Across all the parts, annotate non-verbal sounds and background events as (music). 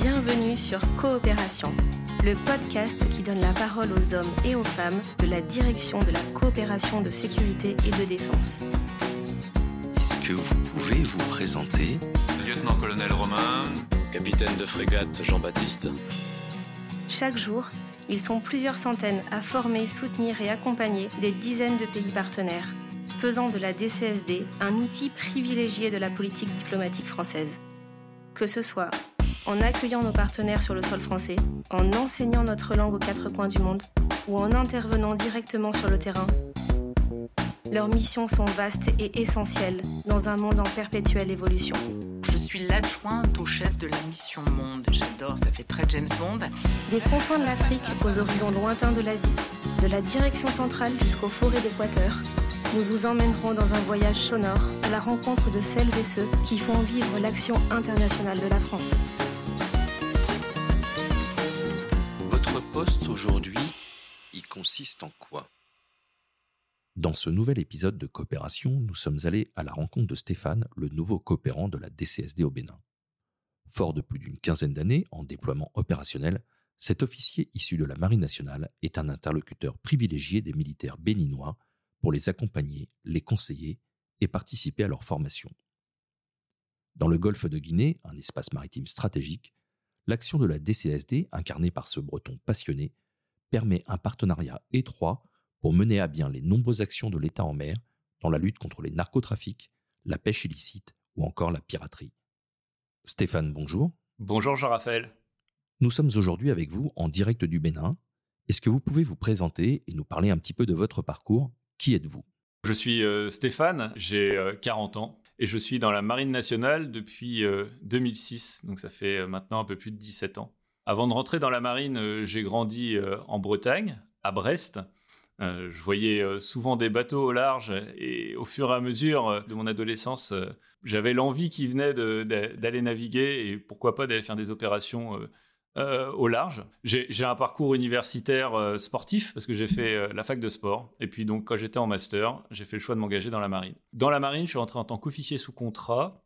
Bienvenue sur Coopération, le podcast qui donne la parole aux hommes et aux femmes de la direction de la coopération de sécurité et de défense. Est-ce que vous pouvez vous présenter? Lieutenant-colonel Romain. Capitaine de frégate Jean-Baptiste. Chaque jour, ils sont plusieurs centaines à former, soutenir et accompagner des dizaines de pays partenaires, faisant de la DCSD un outil privilégié de la politique diplomatique française. Que ce soit en accueillant nos partenaires sur le sol français, en enseignant notre langue aux quatre coins du monde ou en intervenant directement sur le terrain, leurs missions sont vastes et essentielles dans un monde en perpétuelle évolution. Je suis l'adjointe au chef de la mission Monde. J'adore, ça fait très James Bond. Des confins de l'Afrique aux horizons lointains de l'Asie, de la direction centrale jusqu'aux forêts d'Équateur, nous vous emmènerons dans un voyage sonore à la rencontre de celles et ceux qui font vivre l'action internationale de la France. Aujourd'hui, il consiste en quoi? Dans ce nouvel épisode de Coopération, nous sommes allés à la rencontre de Stéphane, le nouveau coopérant de la DCSD au Bénin. Fort de plus d'une quinzaine d'années en déploiement opérationnel, cet officier issu de la Marine nationale est un interlocuteur privilégié des militaires béninois pour les accompagner, les conseiller et participer à leur formation. Dans le golfe de Guinée, un espace maritime stratégique, l'action de la DCSD, incarnée par ce breton passionné, permet un partenariat étroit pour mener à bien les nombreuses actions de l'État en mer dans la lutte contre les narcotrafics, la pêche illicite ou encore la piraterie. Stéphane, bonjour. Bonjour Jean-Raphaël. Nous sommes aujourd'hui avec vous en direct du Bénin. Est-ce que vous pouvez vous présenter et nous parler un petit peu de votre parcours? Qui êtes-vous? Je suis euh, Stéphane, j'ai euh, 40 ans et je suis dans la Marine nationale depuis euh, 2006, donc ça fait euh, maintenant un peu plus de 17 ans. Avant de rentrer dans la marine, euh, j'ai grandi euh, en Bretagne, à Brest. Euh, je voyais souvent des bateaux au large et au fur et à mesure de mon adolescence, j'avais l'envie qui venait d'aller naviguer et pourquoi pas d'aller faire des opérations au large. J'ai un parcours universitaire sportif parce que j'ai fait la fac de sport. Et puis donc quand j'étais en master, j'ai fait le choix de m'engager dans la marine. Dans la marine, je suis rentré en tant qu'officier sous contrat.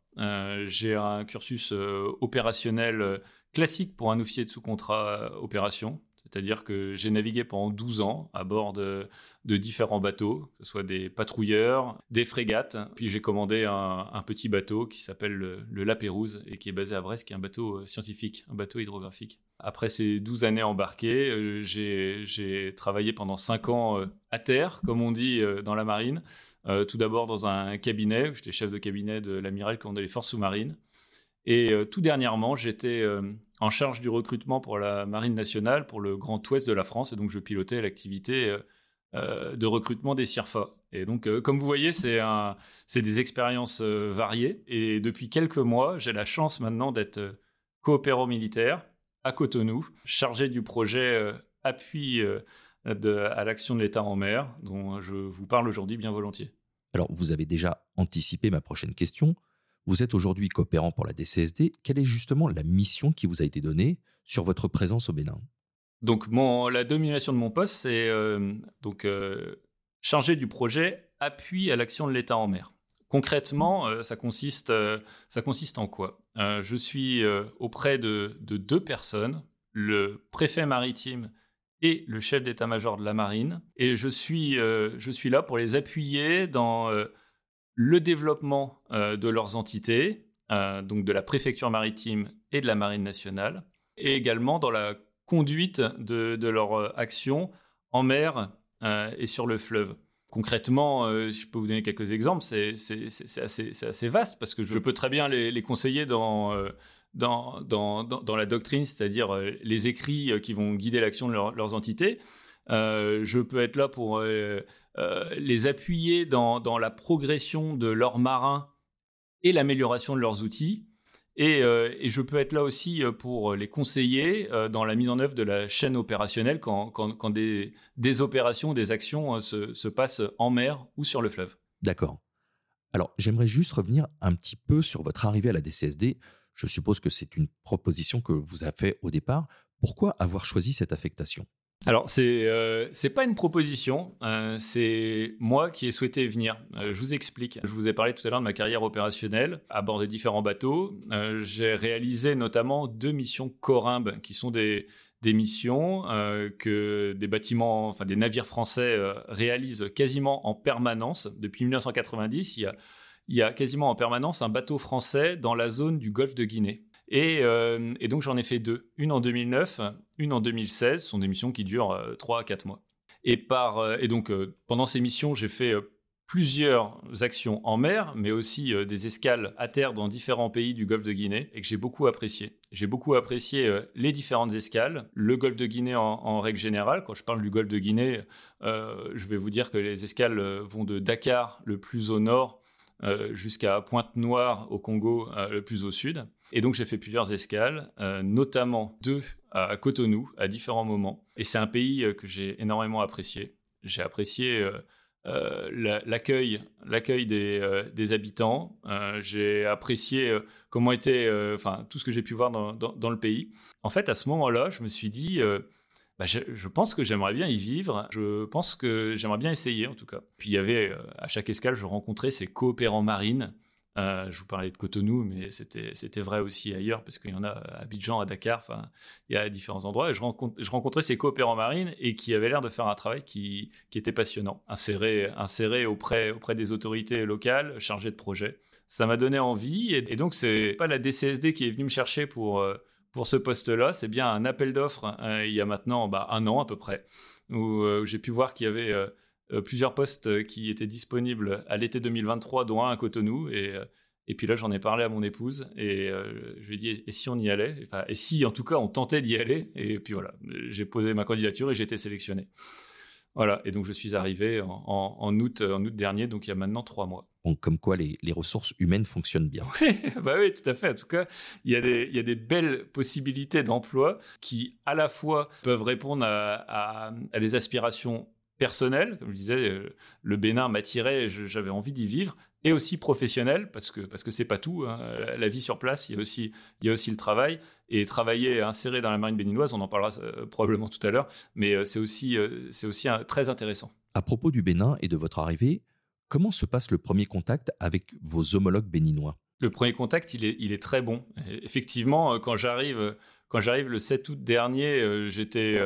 J'ai un cursus opérationnel classique pour un officier de sous contrat euh, opération. C'est-à-dire que j'ai navigué pendant 12 ans à bord de, différents bateaux, que ce soit des patrouilleurs, des frégates. Puis j'ai commandé un, petit bateau qui s'appelle le, le La Pérouse et qui est basé à Brest, qui est un bateau euh, scientifique, un bateau hydrographique. Après ces 12 années embarquées, euh, j'ai travaillé pendant 5 ans à terre, comme on dit dans la marine. Tout d'abord dans un cabinet, j'étais chef de cabinet de l'amiral commandant les forces sous-marines. Et euh, tout dernièrement, j'étais euh, en charge du recrutement pour la Marine nationale, pour le Grand Ouest de la France, et donc je pilotais l'activité euh, de recrutement des CIRFA. Et donc, comme vous voyez, c'est des expériences variées. Et depuis quelques mois, j'ai la chance maintenant d'être coopérant militaire à Cotonou, chargé du projet appui à l'action de l'État en mer, dont je vous parle aujourd'hui bien volontiers. Alors, vous avez déjà anticipé ma prochaine question. Vous êtes aujourd'hui coopérant pour la DCSD. Quelle est justement la mission qui vous a été donnée sur votre présence au Bénin? Donc, la domination de mon poste, c'est euh, euh, chargé du projet appui à l'action de l'État en mer. Concrètement, euh, ça, consiste, euh, ça consiste en quoi? Je suis auprès de, de deux personnes, le préfet maritime et le chef d'état-major de la marine, et je suis, je suis là pour les appuyer dans le développement euh, de leurs entités, euh, donc de la préfecture maritime et de la marine nationale, et également dans la conduite de, de leur euh, action en mer et sur le fleuve. Concrètement, je peux vous donner quelques exemples, c'est assez, vaste parce que je peux très bien les, conseiller dans, la doctrine, c'est-à-dire les écrits qui vont guider l'action de leur- leurs entités. Euh, je peux être là pour euh, euh, les appuyer dans, la progression de leurs marins et l'amélioration de leurs outils. Et, je peux être là aussi pour les conseiller dans la mise en œuvre de la chaîne opérationnelle quand, des, des opérations, des actions se, se passent en mer ou sur le fleuve. D'accord. Alors, j'aimerais juste revenir un petit peu sur votre arrivée à la DCSD. Je suppose que c'est une proposition que vous a fait au départ. Pourquoi avoir choisi cette affectation? Alors, c'est euh, pas une proposition, euh, c'est moi qui ai souhaité venir. Euh, je vous explique. Je vous ai parlé tout à l'heure de ma carrière opérationnelle à bord des différents bateaux. J'ai réalisé notamment deux missions Corimbe, qui sont des, des missions que des bâtiments, enfin des navires français réalisent quasiment en permanence. Depuis 1990, il y a, il y a quasiment en permanence un bateau français dans la zone du golfe de Guinée. Euh, et, donc j'en ai fait deux, une en 2009, une en 2016. Ce sont des missions qui durent 3 euh, à 4 mois. Et, par, euh, et donc pendant ces missions, j'ai fait plusieurs actions en mer, mais aussi des escales à terre dans différents pays du Golfe de Guinée, et que j'ai beaucoup apprécié. J'ai beaucoup apprécié les différentes escales, le Golfe de Guinée en, règle générale. Quand je parle du Golfe de Guinée, je vais vous dire que les escales vont de Dakar, le plus au nord, euh, jusqu'à Pointe-Noire au Congo, euh, le plus au sud. Et donc j'ai fait plusieurs escales, euh, notamment deux à Cotonou à différents moments. Et c'est un pays que j'ai énormément apprécié. J'ai apprécié l'accueil, l'accueil des, habitants. j'ai apprécié comment était, enfin tout ce que j'ai pu voir dans, le pays. En fait, à ce moment-là, je me suis dit bah, je, pense que j'aimerais bien y vivre. Je pense que j'aimerais bien essayer, en tout cas. Puis il y avait, euh, à chaque escale, je rencontrais ces coopérants marines. Euh, je vous parlais de Cotonou, mais c'était vrai aussi ailleurs, parce qu'il y en a à Abidjan, à Dakar, enfin, il y a différents endroits. Je, rencontrais ces coopérants marines et qui avaient l'air de faire un travail qui, était passionnant, inséré, auprès, des autorités locales, chargé de projets. Ça m'a donné envie, et, et donc c'est pas la DCSD qui est venue me chercher pour... Euh, pour ce poste-là, c'est bien un appel d'offres euh, il y a maintenant bah, un an à peu près, où, j'ai pu voir qu'il y avait plusieurs postes qui étaient disponibles à l'été 2023, dont un à Cotonou. Et, et puis là, j'en ai parlé à mon épouse et je lui ai dit et si on y allait? Enfin, Et si en tout cas on tentait d'y aller? Et puis voilà, j'ai posé ma candidature et j'ai été sélectionné. Voilà, et donc je suis arrivé en, août, en août dernier, donc il y a maintenant trois mois. comme quoi les, ressources humaines fonctionnent bien. Oui, (laughs) bah oui, tout à fait. En tout cas, il y a des, il y a des belles possibilités d'emploi qui, à la fois, peuvent répondre à, à des aspirations personnelles. Comme je disais, euh, le Bénin m'attirait, j'avais envie d'y vivre, et aussi professionnel, parce que parce que c'est pas tout. Hein. La, vie sur place, il y a aussi il y a aussi le travail et travailler inséré dans la marine béninoise, on en parlera euh, probablement tout à l'heure, mais euh, c'est aussi euh, c'est aussi très intéressant. À propos du Bénin et de votre arrivée, comment se passe le premier contact avec vos homologues béninois? Le premier contact, il est il est très bon. Effectivement, quand j'arrive quand j'arrive le 7 août dernier, j'étais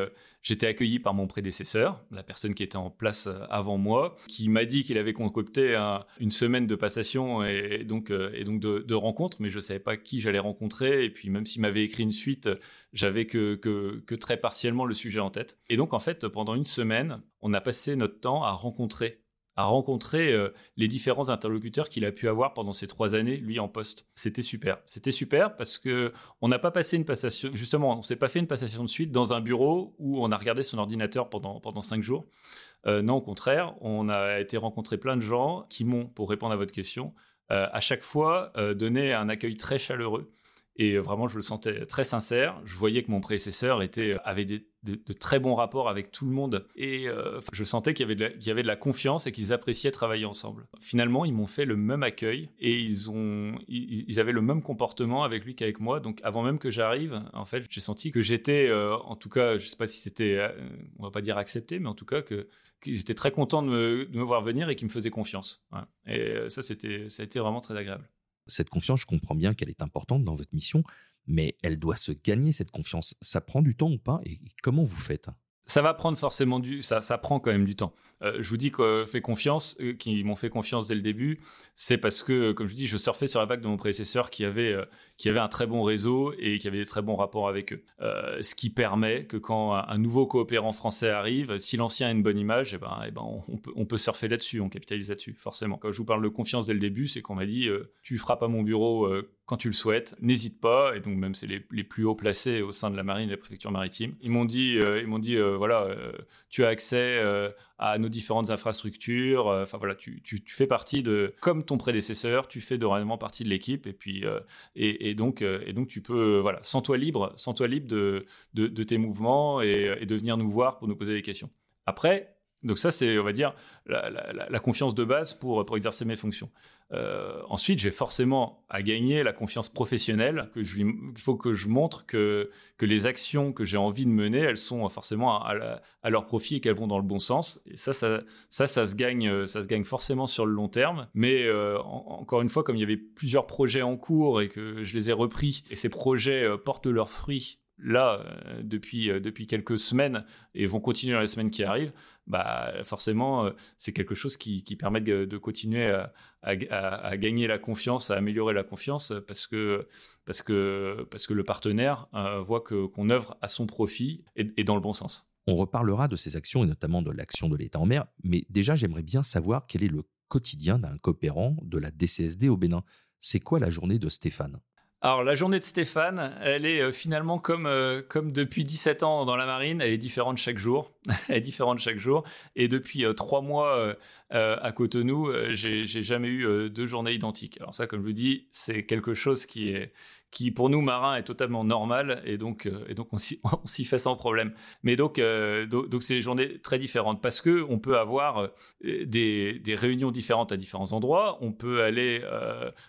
J'étais accueilli par mon prédécesseur, la personne qui était en place euh, avant moi, qui m'a dit qu'il avait concocté une semaine de passation et donc, euh, et donc de, rencontres, mais je savais pas qui j'allais rencontrer. Et puis même s'il m'avait écrit une suite, j'avais que, que très partiellement le sujet en tête. Et donc en fait, pendant une semaine, on a passé notre temps à rencontrer à rencontrer euh, les différents interlocuteurs qu'il a pu avoir pendant ces trois années, lui en poste. C'était super. C'était super parce que on n'a pas passé une passation, justement, on s'est pas fait une passation de suite dans un bureau où on a regardé son ordinateur pendant, pendant cinq jours. Euh, non, au contraire, on a été rencontrer plein de gens qui m'ont, pour répondre à votre question, euh, à chaque fois donné un accueil très chaleureux. Et vraiment, je le sentais très sincère. Je voyais que mon prédécesseur était, avait des de, très bons rapports avec tout le monde. Et euh, je sentais qu'il y, avait de la, avait confiance et qu'ils appréciaient travailler ensemble. Finalement, ils m'ont fait le même accueil et ils, avaient le même comportement avec lui qu'avec moi. Donc avant même que j'arrive, en fait, j'ai senti que j'étais, euh, en tout cas, je ne sais pas si c'était, euh, on va pas dire accepté, mais en tout cas que qu'ils étaient très contents de me, voir venir et qu'ils me faisaient confiance. Et ça, c'était, ça a été vraiment très agréable. Cette confiance, je comprends bien qu'elle est importante dans votre mission, mais elle doit se gagner cette confiance. Ça prend du temps ou pas? Et comment vous faites? Ça va prendre forcément du, ça, ça prend quand même du temps. Euh, je vous dis que fait confiance, euh, qui m'ont fait confiance dès le début, c'est parce que, comme je dis, je surfais sur la vague de mon prédécesseur qui avait, euh, qui avait un très bon réseau et qui avait des très bons rapports avec eux. ce qui permet que quand un, nouveau coopérant français arrive, si l'ancien a une bonne image, eh ben, eh ben, on, peut, on peut surfer là-dessus, on capitalise là-dessus, forcément. Quand je vous parle de confiance dès le début, c'est qu'on m'a dit, tu frappes à mon bureau quand tu le souhaites, n'hésite pas. Et donc même c'est les, les, plus hauts placés au sein de la marine et de la préfecture maritime. Ils m'ont dit, ils m'ont dit, voilà, tu as accès à nos différentes infrastructures. Euh, enfin voilà, tu, tu, fais partie de, comme ton prédécesseur, tu fais dorénavant partie de l'équipe et puis euh, et, donc euh, et donc tu peux voilà, sans toi libre, sans toi libre de, de, tes mouvements et, de venir nous voir pour nous poser des questions. Après, Donc ça, c'est, on va dire, la, confiance de base pour, pour exercer mes fonctions. Euh, ensuite, j'ai forcément à gagner la confiance professionnelle. Que il faut que je montre que, que les actions que j'ai envie de mener, elles sont forcément à, leur profit et qu'elles vont dans le bon sens. Et ça, ça, ça, ça, se gagne, ça se gagne forcément sur le long terme. Mais euh, encore une fois, comme il y avait plusieurs projets en cours et que je les ai repris, et ces projets euh, portent leurs fruits là depuis, depuis quelques semaines et vont continuer dans les semaines qui arrivent, bah forcément, euh, c'est quelque chose qui, permet de, continuer à, gagner la confiance, à améliorer la confiance, parce que, parce que, parce que le partenaire euh, voit qu'on œuvre à son profit et, dans le bon sens. On reparlera de ces actions et notamment de l'action de l'État en mer, mais déjà j'aimerais bien savoir quel est le quotidien d'un coopérant de la DCSD au Bénin. C'est quoi la journée de Stéphane? Alors la journée de Stéphane, elle est euh, finalement comme, comme depuis 17 ans dans la marine, elle est différente chaque jour. (laughs) elle est différente chaque jour. Et depuis euh, trois mois euh, euh, à Cotonou, j'ai jamais eu deux journées identiques. Alors ça, comme je vous dis, c'est quelque chose qui est qui pour nous marins est totalement normal et donc et donc (laughs) on s'y fait sans problème. Mais donc donc c'est des journées très différentes parce que on peut avoir des, des réunions différentes à différents endroits. On peut aller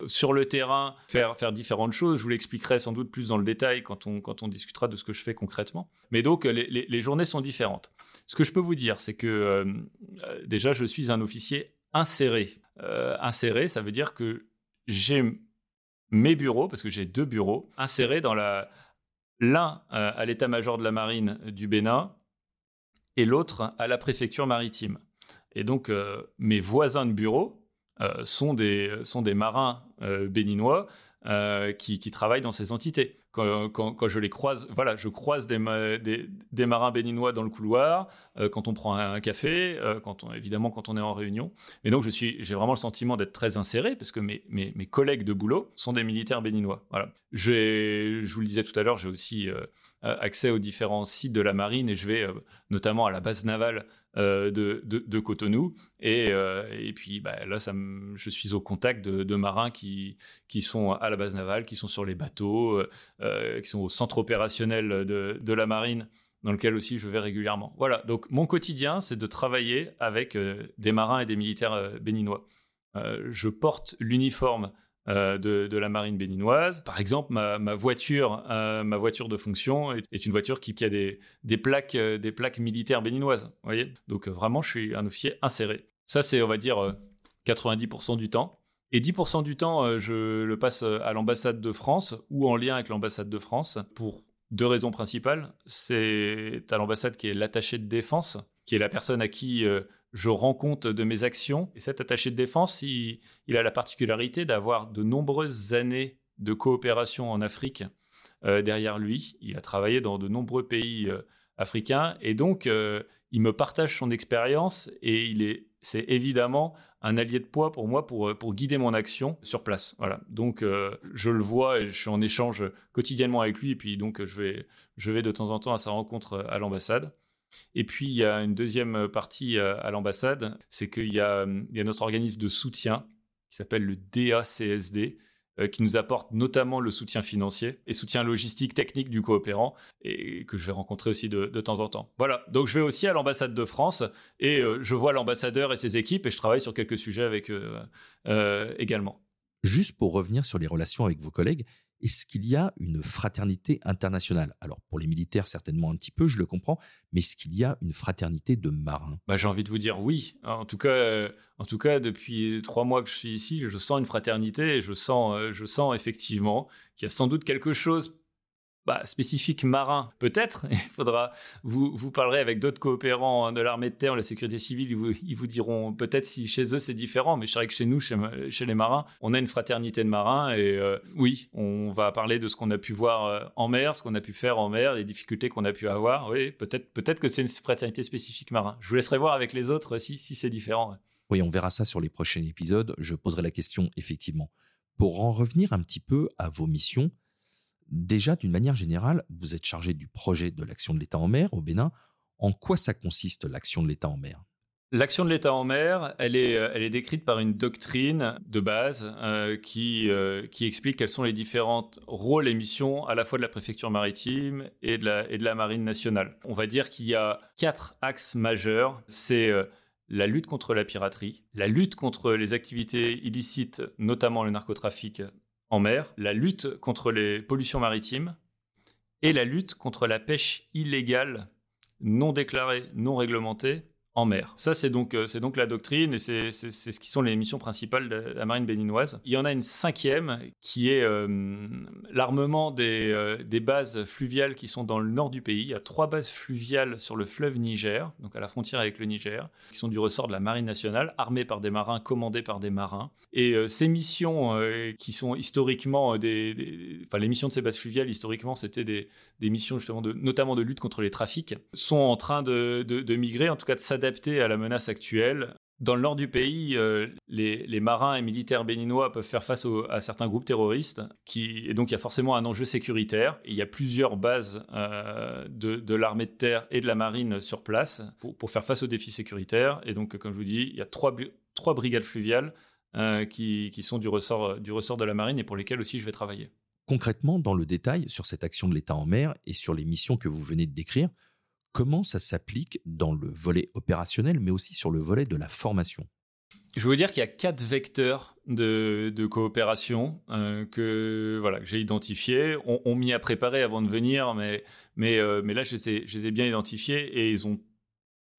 sur le terrain faire faire différentes choses. Je vous l'expliquerai sans doute plus dans le détail quand on quand on discutera de ce que je fais concrètement. Mais donc les, les journées sont différentes. Ce que je peux vous dire, c'est que euh, euh, déjà, je suis un officier inséré. Euh, inséré, ça veut dire que j'ai mes bureaux, parce que j'ai deux bureaux, insérés dans la l'un à l'état-major de la marine du Bénin et l'autre à la préfecture maritime. Et donc, mes voisins de bureau sont, des, sont des marins béninois qui, qui, travaillent dans ces entités quand, je les croise, voilà, je croise des, marins béninois dans le couloir, euh, quand on prend un, café, euh, quand évidemment quand on est en réunion. Et donc, j'ai vraiment le sentiment d'être très inséré parce que mes, collègues de boulot sont des militaires béninois. Voilà. Je vous le disais tout à l'heure, j'ai aussi euh, accès aux différents sites de la marine et je vais notamment à la base navale de, de, Cotonou. Et, et puis bah, là, je suis au contact de, de, marins qui, qui sont à la base navale, qui sont sur les bateaux, euh, qui sont au centre opérationnel de, la marine, dans lequel aussi je vais régulièrement. Voilà, donc mon quotidien, c'est de travailler avec euh, des marins et des militaires euh, béninois. je porte l'uniforme de, la marine béninoise. Par exemple, ma, voiture, ma voiture de fonction est, une voiture qui, a des, plaques, des plaques militaires béninoises. Voyez Donc vraiment, je suis un officier inséré. Ça, c'est, on va dire, 90% du temps. Et 10% du temps, euh, je le passe euh, à l'ambassade de France ou en lien avec l'ambassade de France pour deux raisons principales. C'est à l'ambassade qui est l'attaché de défense, qui est la personne à qui euh, je rends compte de mes actions. Et cet attaché de défense, il, a la particularité d'avoir de nombreuses années de coopération en Afrique derrière lui. Il a travaillé dans de nombreux pays africains et donc il me partage son expérience et il est c'est évidemment un allié de poids pour moi pour, pour guider mon action sur place. Voilà. Donc euh, je le vois et je suis en échange quotidiennement avec lui et puis donc je vais, je vais de temps en temps à sa rencontre à l'ambassade. Et puis il y a une deuxième partie euh, à l'ambassade, c'est qu'il y, a, il y a notre organisme de soutien qui s'appelle le DACSD, euh, qui nous apporte notamment le soutien financier et soutien logistique, technique du coopérant, et que je vais rencontrer aussi de, temps en temps. Voilà, donc je vais aussi à l'ambassade de France, et euh, je vois l'ambassadeur et ses équipes, et je travaille sur quelques sujets avec eux euh, également. Juste pour revenir sur les relations avec vos collègues, est-ce qu'il y a une fraternité internationale? Alors pour les militaires certainement un petit peu, je le comprends, mais est-ce qu'il y a une fraternité de marins? Bah, J'ai envie de vous dire oui. En tout cas, euh, en tout cas, depuis trois mois que je suis ici, je sens une fraternité et je sens, euh, je sens effectivement qu'il y a sans doute quelque chose bah, spécifique marin, peut-être. (laughs) Il faudra, vous, vous parlerez avec d'autres coopérants hein, de l'armée de terre, la sécurité civile, ils vous, ils vous diront peut-être si chez eux c'est différent, mais je dirais que chez nous, chez, les marins, on a une fraternité de marins et euh, oui, on va parler de ce qu'on a pu voir euh, en mer, ce qu'on a pu faire en mer, les difficultés qu'on a pu avoir. Oui, peut-être peut-être que c'est une fraternité spécifique marin. Je vous laisserai voir avec les autres si, si c'est différent. Oui, on verra ça sur les prochains épisodes. Je poserai la question effectivement. Pour en revenir un petit peu à vos missions, Déjà, d'une manière générale, vous êtes chargé du projet de l'action de l'État en mer au Bénin. En quoi ça consiste l'action de l'État en mer? L'action de l'État en mer, elle est, euh, elle est décrite par une doctrine de base euh, qui, euh, qui explique quels sont les différents rôles et missions à la fois de la préfecture maritime et de la marine nationale. On va dire qu'il y a quatre axes majeurs. C'est la lutte contre la piraterie, la lutte contre les activités illicites, notamment le narcotrafic en mer, la lutte contre les pollutions maritimes et la lutte contre la pêche illégale, non déclarée, non réglementée mer. Ça, c'est donc, euh, c'est donc la doctrine et c'est, ce qui sont les missions principales de la marine béninoise. Il y en a une cinquième qui est euh, l'armement des, euh, des, bases fluviales qui sont dans le nord du pays. Il y a trois bases fluviales sur le fleuve Niger, donc à la frontière avec le Niger, qui sont du ressort de la marine nationale, armées par des marins, commandées par des marins. Et ces missions qui sont historiquement des, Enfin, les missions de ces bases fluviales, historiquement, c'était des, missions justement de, notamment de lutte contre les trafics, sont en train de, de migrer, en tout cas de s'adapter à la menace actuelle. Dans le nord du pays, euh, les, marins et militaires béninois peuvent faire face à certains groupes terroristes, et donc il y a forcément un enjeu sécuritaire. il y a plusieurs bases euh, de, l'armée de terre et de la marine sur place pour, faire face aux défis sécuritaires. Et donc, comme je vous dis, il y a trois, brigades fluviales euh, qui, sont du ressort de la marine et pour lesquelles aussi je vais travailler. Concrètement, dans le détail, sur cette action de l'État en mer et sur les missions que vous venez de décrire, comment ça s'applique dans le volet opérationnel, mais aussi sur le volet de la formation? Je veux dire qu'il y a quatre vecteurs de, coopération euh, que voilà que j'ai identifiés. On, m'y a préparé avant de venir, mais mais euh, mais là je les, ai, bien identifiés et ils ont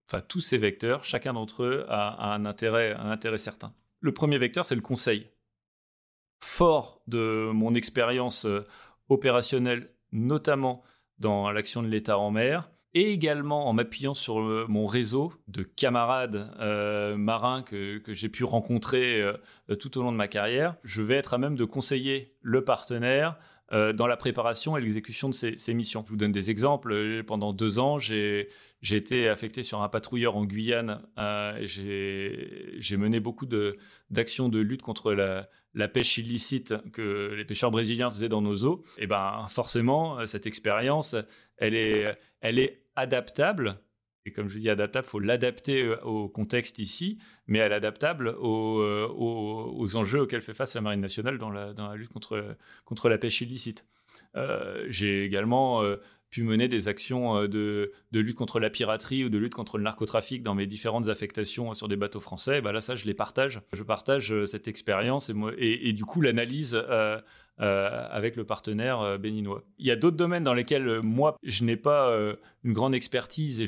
enfin tous ces vecteurs, chacun d'entre eux a, un intérêt un intérêt certain. Le premier vecteur c'est le conseil. Fort de mon expérience euh, opérationnelle, notamment dans l'action de l'État en mer, et également en m'appuyant sur mon réseau de camarades euh, marins que, j'ai pu rencontrer euh, tout au long de ma carrière, je vais être à même de conseiller le partenaire euh, dans la préparation et l'exécution de ces, missions. Je vous donne des exemples. Pendant deux ans, j'ai été affecté sur un patrouilleur en Guyane. j'ai mené beaucoup d'actions de, lutte contre la, la pêche illicite que les pêcheurs brésiliens faisaient dans nos eaux, et eh ben forcément cette expérience, elle est, elle est adaptable. Et comme je dis adaptable, faut l'adapter euh, au contexte ici, mais elle est adaptable euh, aux, enjeux auxquels fait face la Marine nationale dans la, lutte contre, contre la pêche illicite. Euh, j'ai également pu mener des actions de, de, lutte contre la piraterie ou de lutte contre le narcotrafic dans mes différentes affectations sur des bateaux français. bah là, ça, je les partage. Je partage cette expérience et, du coup, l'analyse euh, avec le partenaire euh, béninois. Il y a d'autres domaines dans lesquels euh, moi, je n'ai pas une grande expertise et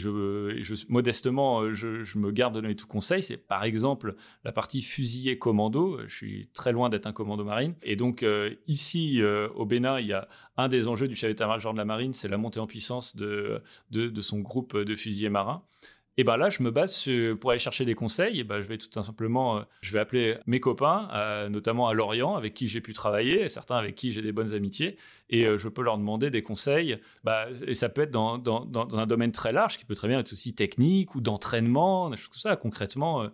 modestement, je, me garde de donner tout conseil. C'est par exemple la partie fusillé commando. Je suis très loin d'être un commando marine. Et donc ici, au Bénin, il y a un des enjeux du chef d'état-major de la marine, c'est la montée en puissance de, de, de son groupe de fusiliers marins. Et ben là, je me base pour aller chercher des conseils. Ben, je vais tout simplement, euh, je vais appeler mes copains, euh, notamment à Lorient, avec qui j'ai pu travailler, certains avec qui j'ai des bonnes amitiés, et euh, je peux leur demander des conseils. Bah, et ça peut être dans, un domaine très large, qui peut très bien être aussi technique ou d'entraînement, des choses comme ça. Concrètement,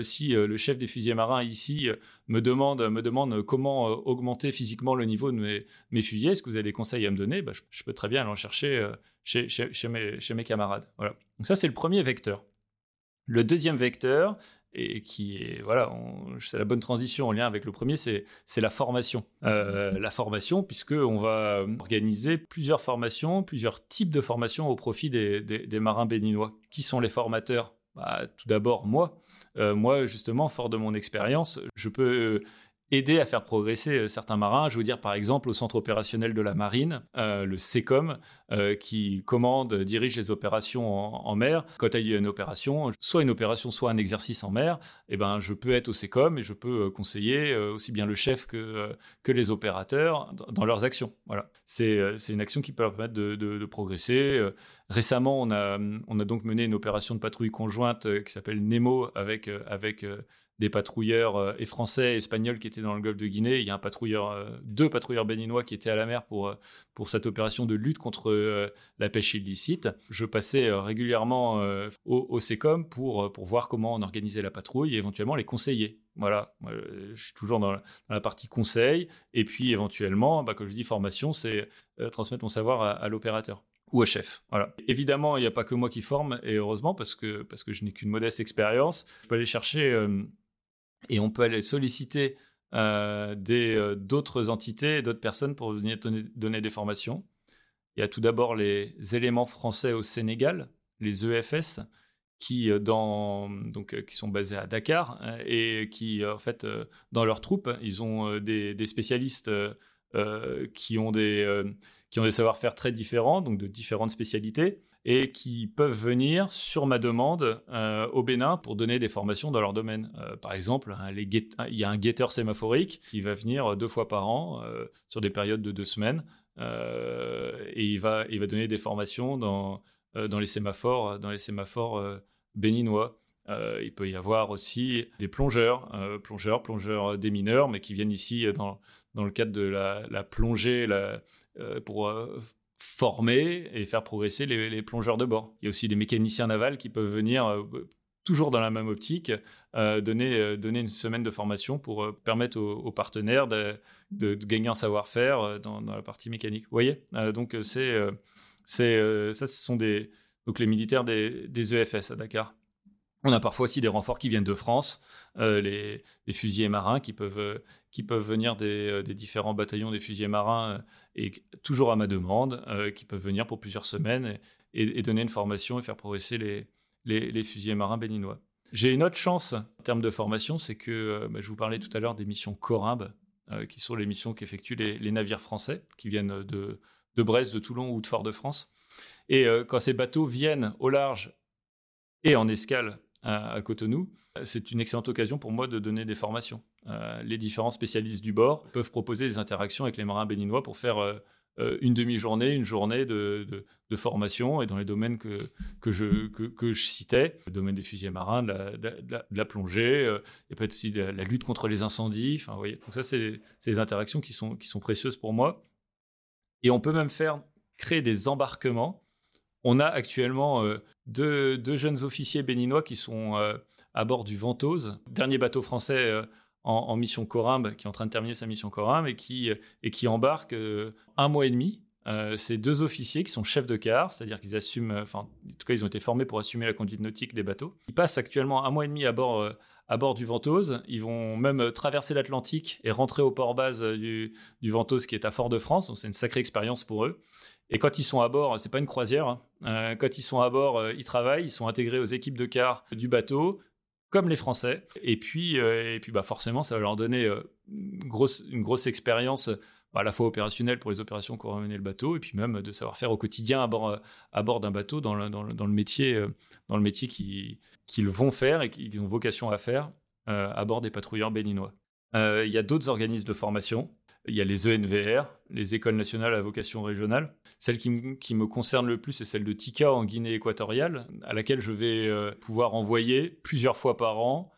si le chef des fusiliers marins ici me demande, me demande comment augmenter physiquement le niveau de mes, mes fusiliers, est-ce que vous avez des conseils à me donner? Bah, je, je, peux très bien aller en chercher chez, chez, mes, chez, mes, camarades. Voilà. Donc ça, c'est le premier vecteur. Le deuxième vecteur, et qui est, voilà, c'est la bonne transition en lien avec le premier, c'est, la formation. Euh, la formation, puisqu'on va organiser plusieurs formations, plusieurs types de formations au profit des, des, marins béninois. Qui sont les formateurs? Bah, Tout d'abord, moi. Euh, moi, justement, fort de mon expérience, je peux aider à faire progresser euh, certains marins. Je veux dire par exemple au centre opérationnel de la marine, euh, le SECOM, euh, qui commande, dirige les opérations en, mer. Quand il y a une opération, soit une opération, soit un exercice en mer, eh ben, je peux être au SECOM et je peux conseiller aussi bien le chef que, les opérateurs dans, leurs actions. Voilà. C'est une action qui peut leur permettre de, progresser. Récemment, on a, on a donc mené une opération de patrouille conjointe qui s'appelle Nemo avec, avec des patrouilleurs euh, et français et espagnols qui étaient dans le golfe de Guinée. Il y a euh, deux patrouilleurs béninois qui étaient à la mer pour, euh, pour cette opération de lutte contre la pêche illicite. Je passais régulièrement au, au pour, pour voir comment on organisait la patrouille et éventuellement les conseiller. Voilà, je suis toujours dans la, partie conseil. Et puis éventuellement, bah, comme je dis, formation, c'est transmettre mon savoir à l'opérateur. ou au chef. Voilà. Évidemment, il n'y a pas que moi qui forme, et heureusement, parce que, parce que je n'ai qu'une modeste expérience. Je peux aller chercher et on peut aller solliciter euh, euh, d'autres entités, d'autres personnes pour venir donner, des formations. Il y a tout d'abord les éléments français au Sénégal, les EFS, qui, dans, donc, qui sont basés à Dakar et qui, en fait, dans leurs troupes, ils ont des, spécialistes qui ont des savoir-faire très différents, donc de différentes spécialités, et qui peuvent venir sur ma demande euh, au Bénin pour donner des formations dans leur domaine. Euh, par exemple, il y a un guetteur sémaphorique qui va venir deux fois par an euh, sur des périodes de deux semaines, et il va, il va donner des formations dans, dans les sémaphores, dans les sémaphores béninois. il peut y avoir aussi des plongeurs, plongeurs, plongeurs des mineurs, mais qui viennent ici dans, dans le cadre de la, plongée, pour former et faire progresser les, plongeurs de bord. Il y a aussi des mécaniciens navals qui peuvent venir euh, toujours dans la même optique, donner, donner une semaine de formation pour permettre aux, partenaires de, gagner en savoir-faire dans, la partie mécanique. Vous voyez Donc, c'est, ça, ce sont des, les militaires des, des EFS à Dakar. On a parfois aussi des renforts qui viennent de France, euh, les, fusiliers marins qui peuvent, euh, qui peuvent venir euh, des, différents bataillons des fusiliers marins, et toujours à ma demande, qui peuvent venir pour plusieurs semaines et, donner une formation et faire progresser les, les, fusiliers marins béninois. J'ai une autre chance en termes de formation, c'est que bah, je vous parlais tout à l'heure des missions Corimbe, qui sont les missions qu'effectuent les, navires français, qui viennent de, de Brest, de Toulon ou de Fort-de-France. Et quand ces bateaux viennent au large et en escale à, Cotonou, c'est une excellente occasion pour moi de donner des formations. Euh, les différents spécialistes du bord peuvent proposer des interactions avec les marins béninois pour faire euh, euh, une demi-journée, une journée de, formation et dans les domaines que, que, je, citais, le domaine des fusiliers marins, de la, plongée, a peut-être aussi la, lutte contre les incendies. Enfin, voyez. Donc ça, c'est des interactions qui sont, qui sont précieuses pour moi. Et on peut même faire créer des embarquements on a actuellement euh, deux, jeunes officiers béninois qui sont euh, à bord du Ventose, dernier bateau français euh, en, mission Corimbe, qui est en train de terminer sa mission Corimbe et qui, et embarque un mois et demi. ces deux officiers qui sont chefs de quart, c'est-à-dire qu'ils assument, enfin, en tout cas, ils ont été formés pour assumer la conduite nautique des bateaux. Ils passent actuellement un mois et demi à bord, à bord du Ventose. Ils vont même traverser l'Atlantique et rentrer au port base du, du Ventose qui est à Fort-de-France. Donc, c'est une sacrée expérience pour eux. Et quand ils sont à bord, c'est pas une croisière. Hein. Euh, quand ils sont à bord, euh, ils travaillent, ils sont intégrés aux équipes de quart du bateau, comme les Français. Et puis, euh, et puis bah forcément, ça va leur donner une grosse, une grosse expérience bah, à la fois opérationnelle pour les opérations qu'aura mené le bateau, et puis même de savoir-faire au quotidien à bord, d'un bateau dans, le, métier, dans le métier qu'ils vont faire et qu'ils ont vocation à faire à bord des patrouilleurs béninois. Il y a d'autres organismes de formation il y a les ENVR, les écoles nationales à vocation régionale. Celle qui, me concerne le plus, c'est celle de Tika en Guinée équatoriale, à laquelle je vais euh, pouvoir envoyer plusieurs fois par an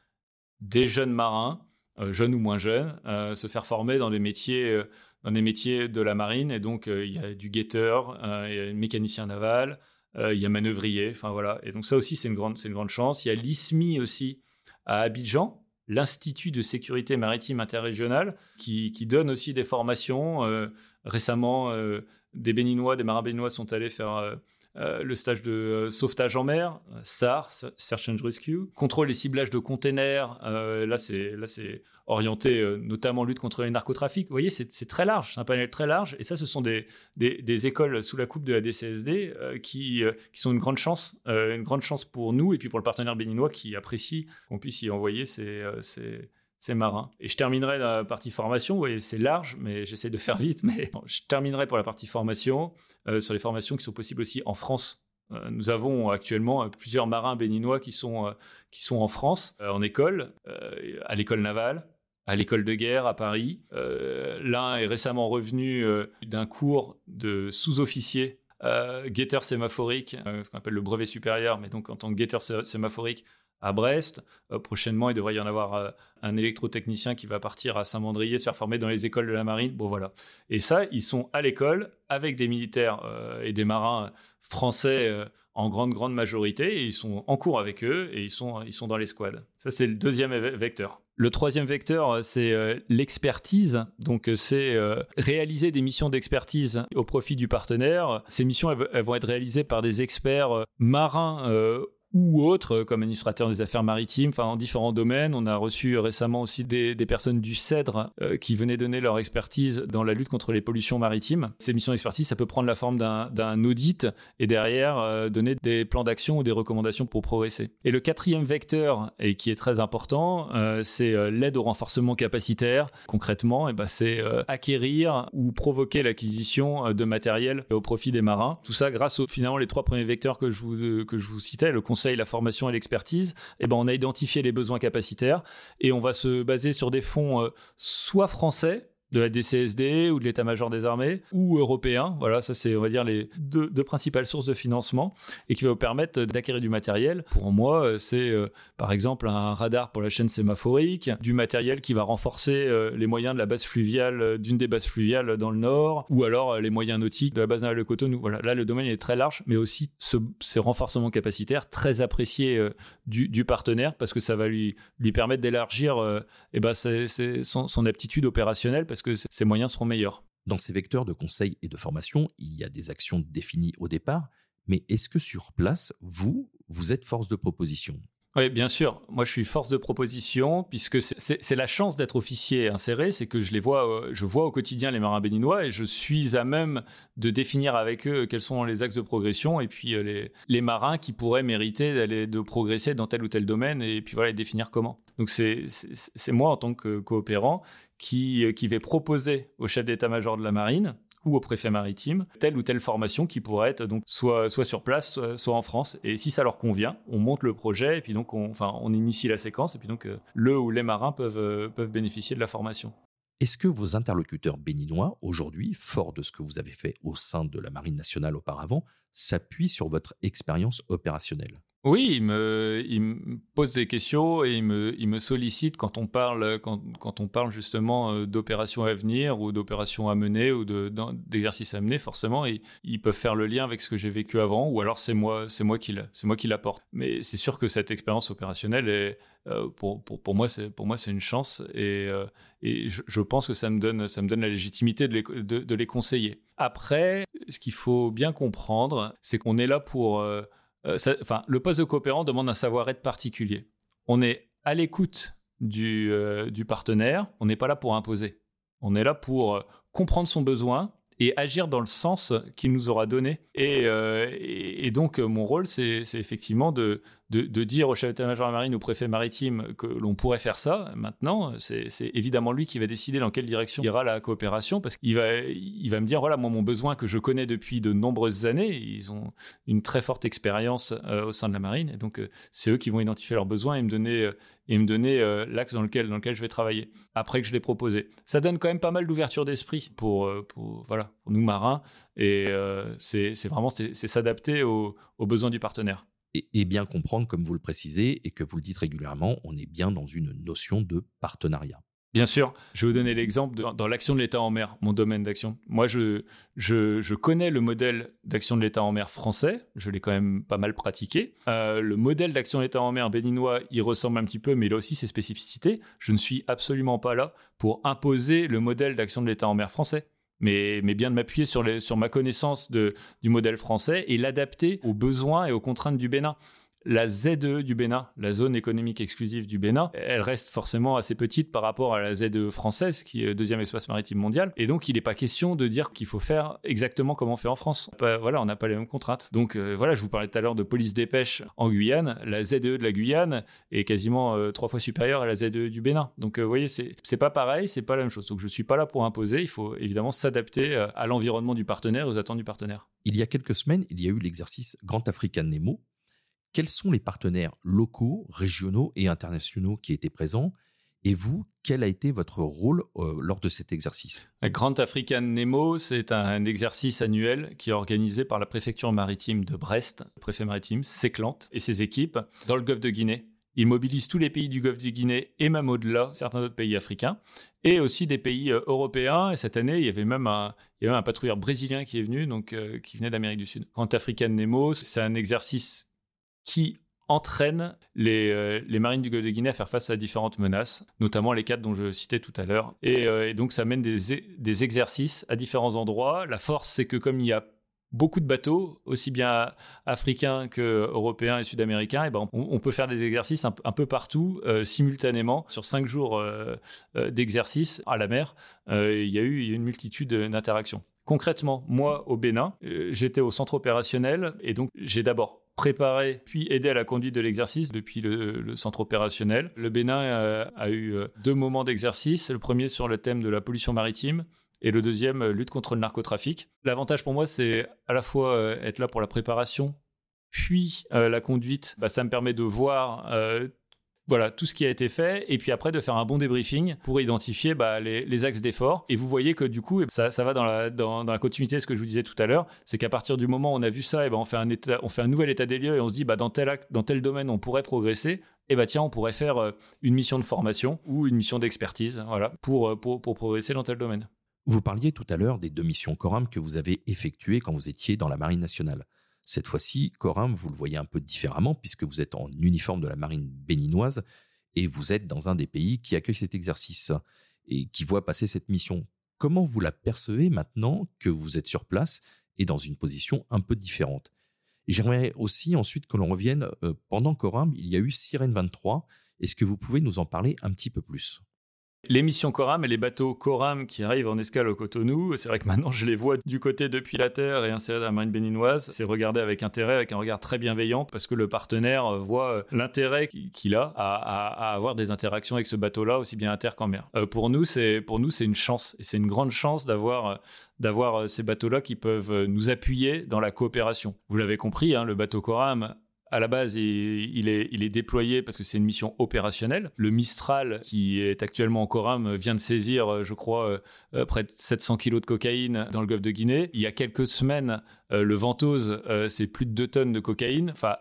des jeunes marins, euh, jeunes ou moins jeunes, euh, se faire former dans les métiers, dans les métiers de la marine. Et donc, il y a du guetteur, il y a mécanicien naval, il y a manœuvrier. Enfin voilà. Et donc ça aussi, c'est une c'est une grande chance. Il y a l'ISMI aussi à Abidjan, l'Institut de sécurité maritime interrégionale, qui, donne aussi des formations. Euh, récemment, euh, des Béninois, des marins béninois sont allés faire euh, le stage de sauvetage en mer, SAR, Search and Rescue, contrôle et ciblage de containers. là, c'est là, c'est orienté notamment lutte contre les narcotrafics. Vous voyez, c'est très large, c'est un panel très large. Et ça, ce sont des, des, écoles sous la coupe de la DCSD qui, qui sont une grande chance, une grande chance pour nous et puis pour le partenaire béninois qui apprécie qu'on puisse y envoyer ces, ces marins. Et je terminerai la partie formation. Vous voyez, c'est large, mais j'essaie de faire vite. (laughs) Mais je terminerai pour la partie formation euh, sur les formations qui sont possibles aussi en France. Euh, nous avons actuellement euh, plusieurs marins béninois qui sont, qui sont en France, en école, à l'école navale, à l'école de guerre à Paris. L'un est récemment revenu d'un cours de sous-officier guetteur sémaphorique, ce qu'on appelle le brevet supérieur, mais donc en tant que guetteur sémaphorique à Brest. Euh, prochainement, il devrait y en avoir euh, un électrotechnicien qui va partir à Saint-Mandrier se faire former dans les écoles de la marine. Bon, voilà. Et ça, ils sont à l'école avec des militaires euh, et des marins français en grande, grande majorité. Et ils sont en cours avec eux et ils sont, ils sont dans les squads. Ça, c'est le deuxième vecteur. Le troisième vecteur, c'est l'expertise. Donc, c'est réaliser des missions d'expertise au profit du partenaire. Ces missions, elles, vont être réalisées par des experts marins ou autres, comme administrateur des affaires maritimes, enfin en différents domaines. On a reçu récemment aussi des, personnes du CEDRE qui venaient donner leur expertise dans la lutte contre les pollutions maritimes. Ces missions d'expertise, ça peut prendre la forme d'un audit et derrière donner des plans d'action ou des recommandations pour progresser. Et le quatrième vecteur, et qui est très important, c'est l'aide au renforcement capacitaire. Concrètement, eh ben, c'est acquérir ou provoquer l'acquisition de matériel au profit des marins. Tout ça grâce aux finalement les trois premiers vecteurs que je vous, que je vous citais, le la formation et l'expertise, eh ben, on a identifié les besoins capacitaires et on va se baser sur des fonds euh, soit français, de la DCSD ou de l'état-major des armées ou européen. Voilà, ça c'est on va dire les deux, principales sources de financement et qui va vous permettre d'acquérir du matériel. Pour moi, euh, c'est euh, par exemple un radar pour la chaîne sémaphorique, du matériel qui va renforcer euh, les moyens de la base fluviale d'une des bases fluviales dans le nord ou alors les moyens nautiques de la base navale de Cotonou. Voilà, là le domaine est très large, mais aussi ce, ces renforcements capacitaires très appréciés du, partenaire parce que ça va lui lui permettre d'élargir eh ben, son aptitude opérationnelle parce que ces moyens seront meilleurs. Dans ces vecteurs de conseil et de formation, il y a des actions définies au départ, mais est-ce que sur place, vous, vous êtes force de proposition? Oui, bien sûr. Moi, je suis force de proposition puisque c'est la chance d'être officier inséré, c'est que je les vois, euh, je vois au quotidien les marins béninois et je suis à même de définir avec eux quels sont les axes de progression et puis euh, les, marins qui pourraient mériter d'aller de progresser dans tel ou tel domaine et puis voilà, définir comment. Donc c'est moi en tant que coopérant qui, euh, qui vais proposer au chef d'état-major de la marine ou au préfet maritime telle ou telle formation qui pourrait être donc soit, sur place, soit, en France. Et si ça leur convient, on monte le projet et puis donc on, enfin, initie la séquence et puis donc euh, le ou les marins peuvent, euh, peuvent bénéficier de la formation. Est-ce que vos interlocuteurs béninois, aujourd'hui, forts de ce que vous avez fait au sein de la Marine nationale auparavant, s'appuient sur votre expérience opérationnelle? Oui, il me, il pose des questions et il me, il sollicite quand on parle, quand, on parle justement euh, d'opérations à venir ou d'opérations à mener ou d'exercices à mener. Forcément, et ils peuvent faire le lien avec ce que j'ai vécu avant ou alors c'est moi, c'est moi qui, l'apporte. Mais c'est sûr que cette expérience opérationnelle est, euh, pour, moi, c'est une chance et, euh, je, pense que ça me donne la légitimité de les, conseiller. Après, ce qu'il faut bien comprendre, c'est qu'on est là pour enfin, le poste de coopérant demande un savoir-être particulier. On est à l'écoute du, euh, partenaire, on n'est pas là pour imposer. On est là pour euh, comprendre son besoin, et agir dans le sens qu'il nous aura donné. Et, donc, mon rôle, c'est effectivement de, de, dire au chef d'état-major de la marine ou au préfet maritime que l'on pourrait faire ça, maintenant, c'est évidemment lui qui va décider dans quelle direction ira la coopération, parce qu'il va, il va me dire, voilà, moi, mon besoin que je connais depuis de nombreuses années, ils ont une très forte expérience euh, au sein de la marine, et donc euh, c'est eux qui vont identifier leurs besoins et me donner, euh, l'axe dans lequel, dans lequel je vais travailler, après que je l'ai proposé. Ça donne quand même pas mal d'ouverture d'esprit pour, pour, voilà, nous marins, et c'est vraiment s'adapter aux besoins du partenaire et, bien comprendre, comme vous le précisez et que vous le dites régulièrement, on est bien dans une notion de partenariat. Bien sûr, je vais vous donner l'exemple dans l'action de l'État en mer, mon domaine d'action. Moi, je, je, connais le modèle d'action de l'État en mer français, je l'ai quand même pas mal pratiqué. Euh, le modèle d'action de l'État en mer béninois, il ressemble un petit peu, mais il a aussi ses spécificités. Je ne suis absolument pas là pour imposer le modèle d'action de l'État en mer français mais, bien de m'appuyer sur, ma connaissance du modèle français et l'adapter aux besoins et aux contraintes du Bénin la ZE du Bénin, la zone économique exclusive du Bénin, elle reste forcément assez petite par rapport à la ZE française, qui est deuxième espace maritime mondial. Et donc, il n'est pas question de dire qu'il faut faire exactement comme on fait en France. voilà, on n'a pas les mêmes contraintes. Donc, euh, voilà, je vous parlais tout à l'heure de police des pêches en Guyane. La ZE de la Guyane est quasiment euh, trois fois supérieure à la ZE du Bénin. Donc, euh, vous voyez, c'est pas pareil, c'est pas la même chose. Donc, je suis pas là pour imposer. Il faut évidemment s'adapter à l'environnement du partenaire, aux attentes du partenaire. Il y a quelques semaines, il y a eu l'exercice Grand African Nemo quels sont les partenaires locaux, régionaux et internationaux qui étaient présents? Et vous, quel a été votre rôle euh, lors de cet exercice? Grand African Nemo, c'est un exercice annuel qui est organisé par la préfecture maritime de Brest, le préfet maritime Séclante et ses équipes dans le golfe de Guinée. Il mobilise tous les pays du golfe de Guinée et même au-delà, certains autres pays africains, et aussi des pays euh, européens. Et cette année, il y avait même un, patrouilleur brésilien qui est venu, donc euh, qui venait d'Amérique du Sud. Grand African Nemo, c'est un exercice qui entraîne les, les, marines du Golfe de Guinée à faire face à différentes menaces, notamment les quatre dont je citais tout à l'heure. Et, donc ça mène des, des exercices à différents endroits. La force, c'est que comme il y a beaucoup de bateaux, aussi bien africains que européens et sud-américains, et ben on, peut faire des exercices un, peu partout euh, simultanément sur cinq jours euh, euh, d'exercice à la mer. il y a eu une multitude d'interactions. Concrètement, moi au Bénin, j'étais au centre opérationnel et donc j'ai d'abord préparé puis aidé à la conduite de l'exercice depuis le, centre opérationnel. Le Bénin a eu deux moments d'exercice. Le premier sur le thème de la pollution maritime et le deuxième, euh, lutte contre le narcotrafic. L'avantage pour moi, c'est à la fois euh, être là pour la préparation, puis euh, la conduite, bah, ça me permet de voir voilà tout ce qui a été fait et puis après de faire un bon débriefing pour identifier bah, les, axes d'effort et vous voyez que du coup ça, ça va dans la, dans, la continuité de ce que je vous disais tout à l'heure. C'est qu'à partir du moment où on a vu ça et ben on fait un on fait un nouvel état des lieux et on se dit bah dans tel dans tel domaine on pourrait progresser et bah tiens on pourrait faire une mission de formation ou une mission d'expertise voilà pour, pour, pour progresser dans tel domaine. Vous parliez tout à l'heure des deux missions Coram que vous avez effectuées quand vous étiez dans la Marine nationale. Cette fois-ci, Coram, vous le voyez un peu différemment puisque vous êtes en uniforme de la Marine béninoise et vous êtes dans un des pays qui accueille cet exercice et qui voit passer cette mission. Comment vous la percevez maintenant que vous êtes sur place et dans une position un peu différente? J'aimerais aussi ensuite que l'on revienne, euh, pendant Coram, il y a eu Sirène 23. Est-ce que vous pouvez nous en parler un petit peu plus? Les missions Coram et les bateaux Coram qui arrivent en escale au Cotonou, c'est vrai que maintenant je les vois du côté depuis la terre et insérés dans la marine béninoise. C'est regardé avec intérêt, avec un regard très bienveillant, parce que le partenaire voit euh, l'intérêt qu'il a à, avoir des interactions avec ce bateau-là, aussi bien à terre qu'en mer. Euh, pour nous, c'est pour nous c'est une chance et c'est une grande chance d'avoir euh, d'avoir ces bateaux-là qui peuvent nous appuyer dans la coopération. Vous l'avez compris, hein, le bateau Coram à la base, il, est, déployé parce que c'est une mission opérationnelle. Le Mistral, qui est actuellement en Coram, vient de saisir, je crois, euh, près de 700 kilos de cocaïne dans le golfe de Guinée. Il y a quelques semaines, euh, le Ventose, euh, c'est plus de 2 tonnes de cocaïne. Enfin,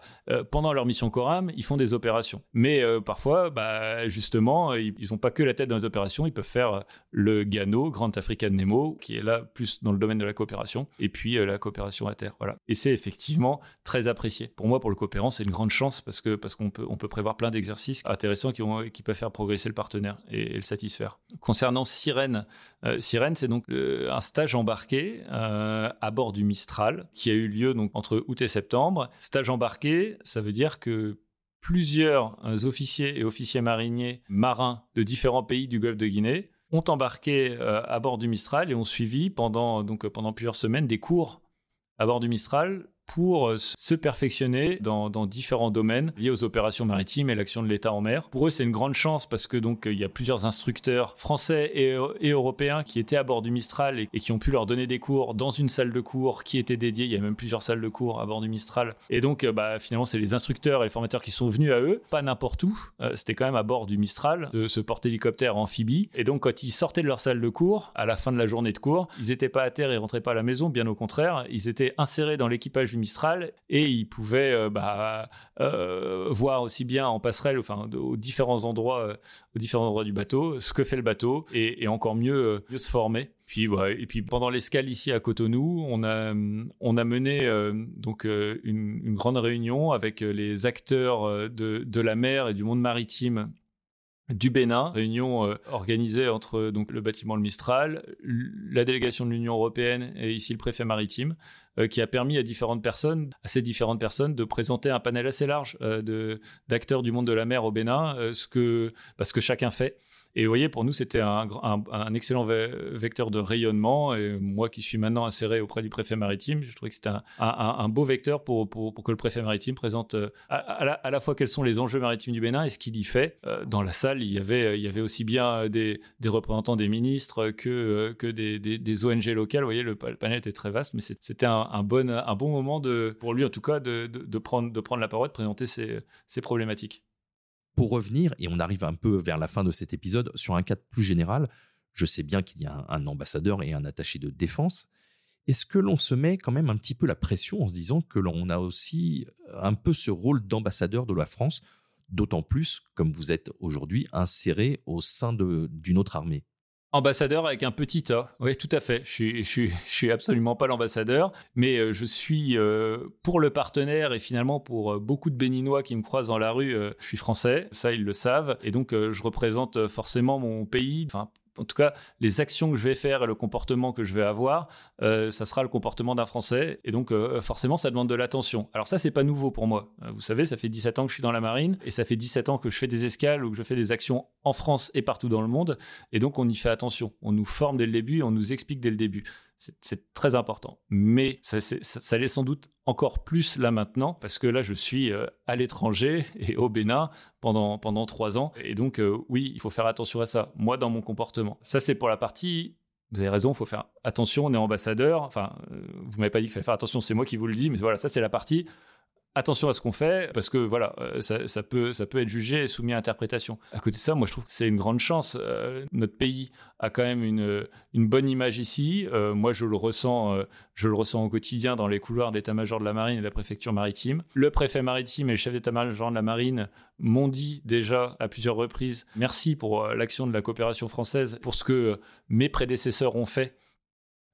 pendant leur mission Coram, ils font des opérations. Mais parfois, bah, justement, ils n'ont pas que la tête dans les opérations. Ils peuvent faire le GANO, Grand African Nemo, qui est là plus dans le domaine de la coopération, et puis la coopération à terre. Voilà. Et c'est effectivement très apprécié. Pour moi, pour le coopérant, c'est une grande chance parce que parce qu'on peut on peut prévoir plein d'exercices intéressants qui, peuvent faire progresser le partenaire et, le satisfaire. Concernant Sirène, Sirène, c'est donc euh, un stage embarqué euh, à bord du Mistral qui a eu lieu donc entre août et septembre. Stage embarqué, ça veut dire que plusieurs euh, officiers et officiers mariniers marins de différents pays du Golfe de Guinée ont embarqué à bord du Mistral et ont suivi pendant donc pendant plusieurs semaines des cours à bord du Mistral pour euh, se perfectionner dans, différents domaines liés aux opérations maritimes et l'action de l'État en mer. Pour eux, c'est une grande chance parce que donc il y a plusieurs instructeurs français et, européens qui étaient à bord du Mistral et, qui ont pu leur donner des cours dans une salle de cours qui était dédiée. Il y a même plusieurs salles de cours à bord du Mistral. Et donc, euh, bah, finalement, c'est les instructeurs et les formateurs qui sont venus à eux, pas n'importe où. Euh, c'était quand même à bord du Mistral, de ce porte-hélicoptère amphibie. Et donc, quand ils sortaient de leur salle de cours, à la fin de la journée de cours, ils n'étaient pas à terre et rentraient pas à la maison. Bien au contraire, ils étaient insérés dans l'équipage Mistral et il pouvait euh, bah, euh, voir aussi bien en passerelle, enfin aux différents endroits, euh, aux différents endroits du bateau, ce que fait le bateau et, encore mieux, se former. Puis, et puis pendant l'escale ici à Cotonou, on a, mené donc une, grande réunion avec les acteurs de la mer et du monde maritime du Bénin, réunion euh, organisée entre donc le bâtiment Le Mistral, la délégation de l'Union européenne et ici le préfet maritime, euh, qui a permis à différentes personnes, ces différentes personnes, de présenter un panel assez large euh, de d'acteurs du monde de la mer au Bénin, ce que parce que chacun fait. Et vous voyez, pour nous, c'était un, excellent vecteur de rayonnement. Et moi qui suis maintenant inséré auprès du préfet maritime, je trouvais que c'était un, beau vecteur pour, que le préfet maritime présente euh, à, la, fois quels sont les enjeux maritimes du Bénin et ce qu'il y fait. Euh, dans la salle, il y avait, aussi bien des, représentants des ministres que, euh, des, ONG locales. Vous voyez, le, panel était très vaste, mais c'était un, bon, moment pour lui, en tout cas, de, prendre, la parole, de présenter ses problématiques. Pour revenir, et on arrive un peu vers la fin de cet épisode, sur un cadre plus général, je sais bien qu'il y a un, ambassadeur et un attaché de défense. Est-ce que l'on se met quand même un petit peu la pression en se disant que l'on a aussi un peu ce rôle d'ambassadeur de la France, d'autant plus comme vous êtes aujourd'hui inséré au sein d'une autre armée? Ambassadeur avec un petit A, oui, tout à fait. Je suis, je suis, je suis absolument pas l'ambassadeur, mais euh, je suis euh, pour le partenaire et finalement pour euh, beaucoup de Béninois qui me croisent dans la rue, je suis français, ça ils le savent, et donc je représente forcément mon pays, enfin en tout cas, les actions que je vais faire et le comportement que je vais avoir, euh, ça sera le comportement d'un Français. Et donc, euh, forcément, ça demande de l'attention. Alors ça, c'est pas nouveau pour moi. Euh, vous savez, ça fait 17 ans que je suis dans la marine et ça fait 17 ans que je fais des escales ou que je fais des actions en France et partout dans le monde. Et donc, on y fait attention. On nous forme dès le début on nous explique dès le début. C'est très important. Mais ça, l'est sans doute encore plus là maintenant, parce que là, je suis euh, à l'étranger et au Bénin pendant, pendant trois ans. Et donc, euh, oui, il faut faire attention à ça. Moi, dans mon comportement. Ça, c'est pour la partie vous avez raison, il faut faire attention, on est ambassadeur. Enfin, euh, vous m'avez pas dit qu'il fallait faire attention, c'est moi qui vous le dis, mais voilà, ça c'est la partie attention à ce qu'on fait parce que voilà, euh, ça, peut, ça peut être jugé et soumis à interprétation. À côté de ça, moi je trouve que c'est une grande chance. Euh, notre pays a quand même une, une bonne image ici. Euh, moi je le ressens, je le ressens au quotidien dans les couloirs d'état-major de la marine et de la préfecture maritime. Le préfet maritime et le chef d'état-major de la marine m'ont dit déjà à plusieurs reprises merci pour l'action de la coopération française, pour ce que mes prédécesseurs ont fait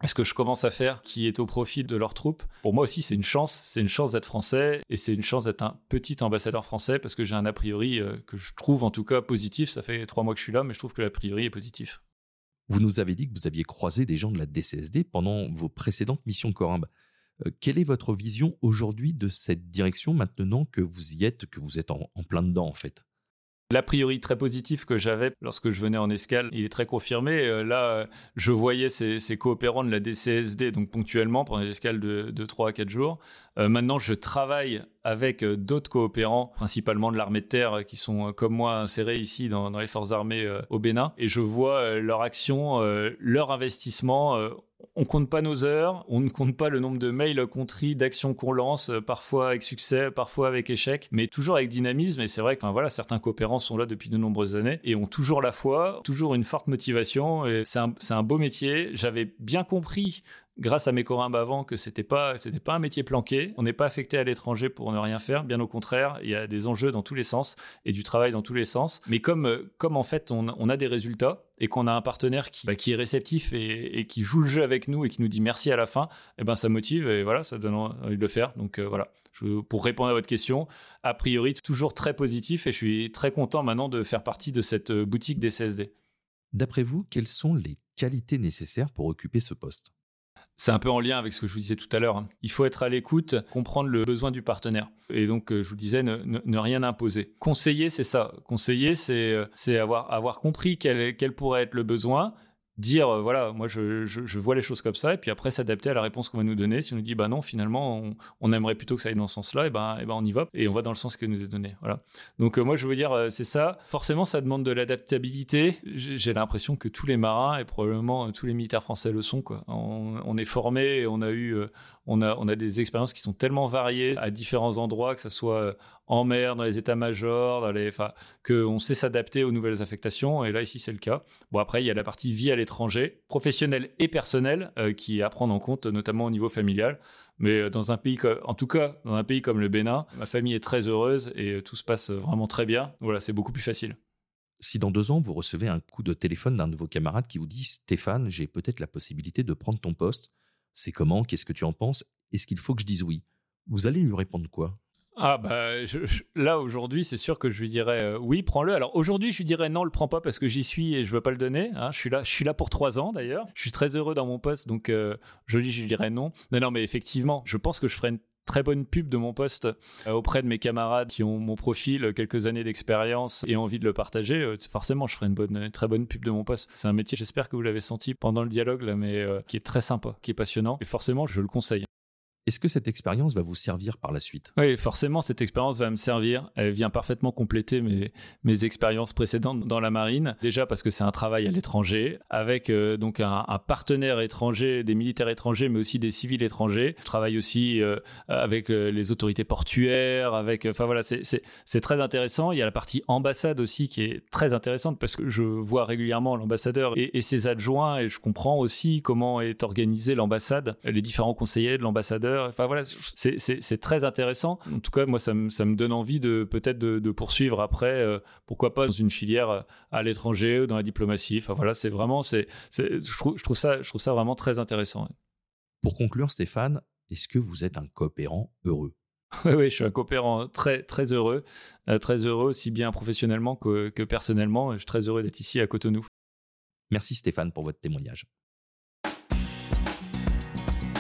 ce que je commence à faire qui est au profit de leurs troupes. Pour moi aussi, c'est une chance. C'est une chance d'être français et c'est une chance d'être un petit ambassadeur français parce que j'ai un a priori euh, que je trouve en tout cas positif. Ça fait trois mois que je suis là, mais je trouve que l'a priori est positif. Vous nous avez dit que vous aviez croisé des gens de la DCSD pendant vos précédentes missions Corimbe. Euh, quelle est votre vision aujourd'hui de cette direction maintenant que vous y êtes, que vous êtes en plein dedans en fait? L'a priori très positif que j'avais lorsque je venais en escale, il est très confirmé. Euh, là, euh, je voyais ces, coopérants de la DCSD, donc ponctuellement, pendant des escales de, de 3 à 4 jours. Euh, maintenant, je travaille avec d'autres coopérants, principalement de l'armée de terre, qui sont comme moi insérés ici dans, les forces armées au Bénin. Et je vois leur action, leur investissement on compte pas nos heures, on ne compte pas le nombre de mails qu'on trie, d'actions qu'on lance, euh, parfois avec succès, parfois avec échec, mais toujours avec dynamisme. Et c'est vrai que voilà, certains coopérants sont là depuis de nombreuses années et ont toujours la foi, toujours une forte motivation. Et c'est un, un beau métier. J'avais bien compris grâce à mes corimbes avant que c'était pas c'était pas un métier planqué. On n'est pas affecté à l'étranger pour ne rien faire. Bien au contraire, il y a des enjeux dans tous les sens et du travail dans tous les sens. Mais comme comme en fait on, a des résultats et qu'on a un partenaire qui, bah, est réceptif et, qui joue le jeu avec nous et qui nous dit merci à la fin, et eh ben ça motive et voilà, ça donne envie de le faire. Donc euh, voilà, pour répondre à votre question, a priori toujours très positif et je suis très content maintenant de faire partie de cette boutique des CSD. D'après vous, quelles sont les qualités nécessaires pour occuper ce poste? C'est un peu en lien avec ce que je vous disais tout à l'heure. Hein. Il faut être à l'écoute, comprendre le besoin du partenaire. Et donc, euh, je vous disais, ne, rien imposer. Conseiller, c'est ça. Conseiller, c'est euh, avoir, compris quel pourrait être le besoin, dire euh, voilà moi je, je, vois les choses comme ça et puis après s'adapter à la réponse qu'on va nous donner. Si on nous dit bah non finalement on, aimerait plutôt que ça aille dans ce sens là et ben et ben on y va et on va dans le sens que nous est donné voilà. Donc euh, moi je veux dire euh, c'est ça. Forcément ça demande de l'adaptabilité. J'ai l'impression que tous les marins et probablement tous les militaires français le sont quoi. On, on est formé on a eu on a, des expériences qui sont tellement variées à différents endroits, que ce soit en mer, dans les états-majors, dans les, qu'on sait s'adapter aux nouvelles affectations. Et là, ici, c'est le cas. Bon, après, il y a la partie vie à l'étranger, professionnelle et personnelle, euh, qui est à prendre en compte, notamment au niveau familial. Mais euh, dans un pays, en tout cas, dans un pays comme le Bénin, ma famille est très heureuse et euh, tout se passe vraiment très bien. Voilà, c'est beaucoup plus facile. Si dans deux ans, vous recevez un coup de téléphone d'un de vos camarades qui vous dit Stéphane, j'ai peut-être la possibilité de prendre ton poste, c'est comment Qu'est-ce que tu en penses Est-ce qu'il faut que je dise oui? Vous allez lui répondre quoi? Ah bah là aujourd'hui c'est sûr que je lui dirais euh, oui prends-le. Alors aujourd'hui je lui dirais non le prends pas parce que j'y suis et je veux pas le donner. Hein. Je suis là pour trois ans d'ailleurs. Je suis très heureux dans mon poste donc euh, je lui je lui dirais non. Non non mais effectivement je pense que je ferai une très bonne pub de mon poste euh, auprès de mes camarades qui ont mon profil, quelques années d'expérience et envie de le partager. forcément je ferai une bonne très bonne pub de mon poste. C'est un métier j'espère que vous l'avez senti pendant le dialogue mais qui est très sympa, qui est passionnant et forcément je le conseille. Est-ce que cette expérience va vous servir par la suite? Oui, forcément, cette expérience va me servir. Elle vient parfaitement compléter mes, mes expériences précédentes dans la marine. Déjà parce que c'est un travail à l'étranger, avec euh, donc un, partenaire étranger, des militaires étrangers, mais aussi des civils étrangers. Je travaille aussi euh, avec euh, les autorités portuaires, avec. Enfin voilà, c'est très intéressant. Il y a la partie ambassade aussi qui est très intéressante parce que je vois régulièrement l'ambassadeur et, et ses adjoints et je comprends aussi comment est organisée l'ambassade, les différents conseillers de l'ambassadeur Enfin voilà, c'est très intéressant. En tout cas, moi, ça me, ça me donne envie de peut-être de, poursuivre après, pourquoi pas dans une filière à l'étranger ou dans la diplomatie. Enfin voilà, c'est vraiment, c'est, je, trouve, je, trouve ça, je trouve ça vraiment très intéressant. Pour conclure, Stéphane, est-ce que vous êtes un coopérant heureux? (laughs) Oui, oui, je suis un coopérant très, très heureux, euh, très heureux aussi bien professionnellement que, que personnellement. Je suis très heureux d'être ici à Cotonou. Merci Stéphane pour votre témoignage.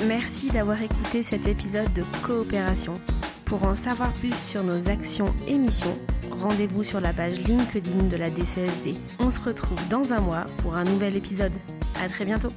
Merci d'avoir écouté cet épisode de Coopération. Pour en savoir plus sur nos actions et missions, rendez-vous sur la page LinkedIn de la DCSD. On se retrouve dans un mois pour un nouvel épisode. À très bientôt.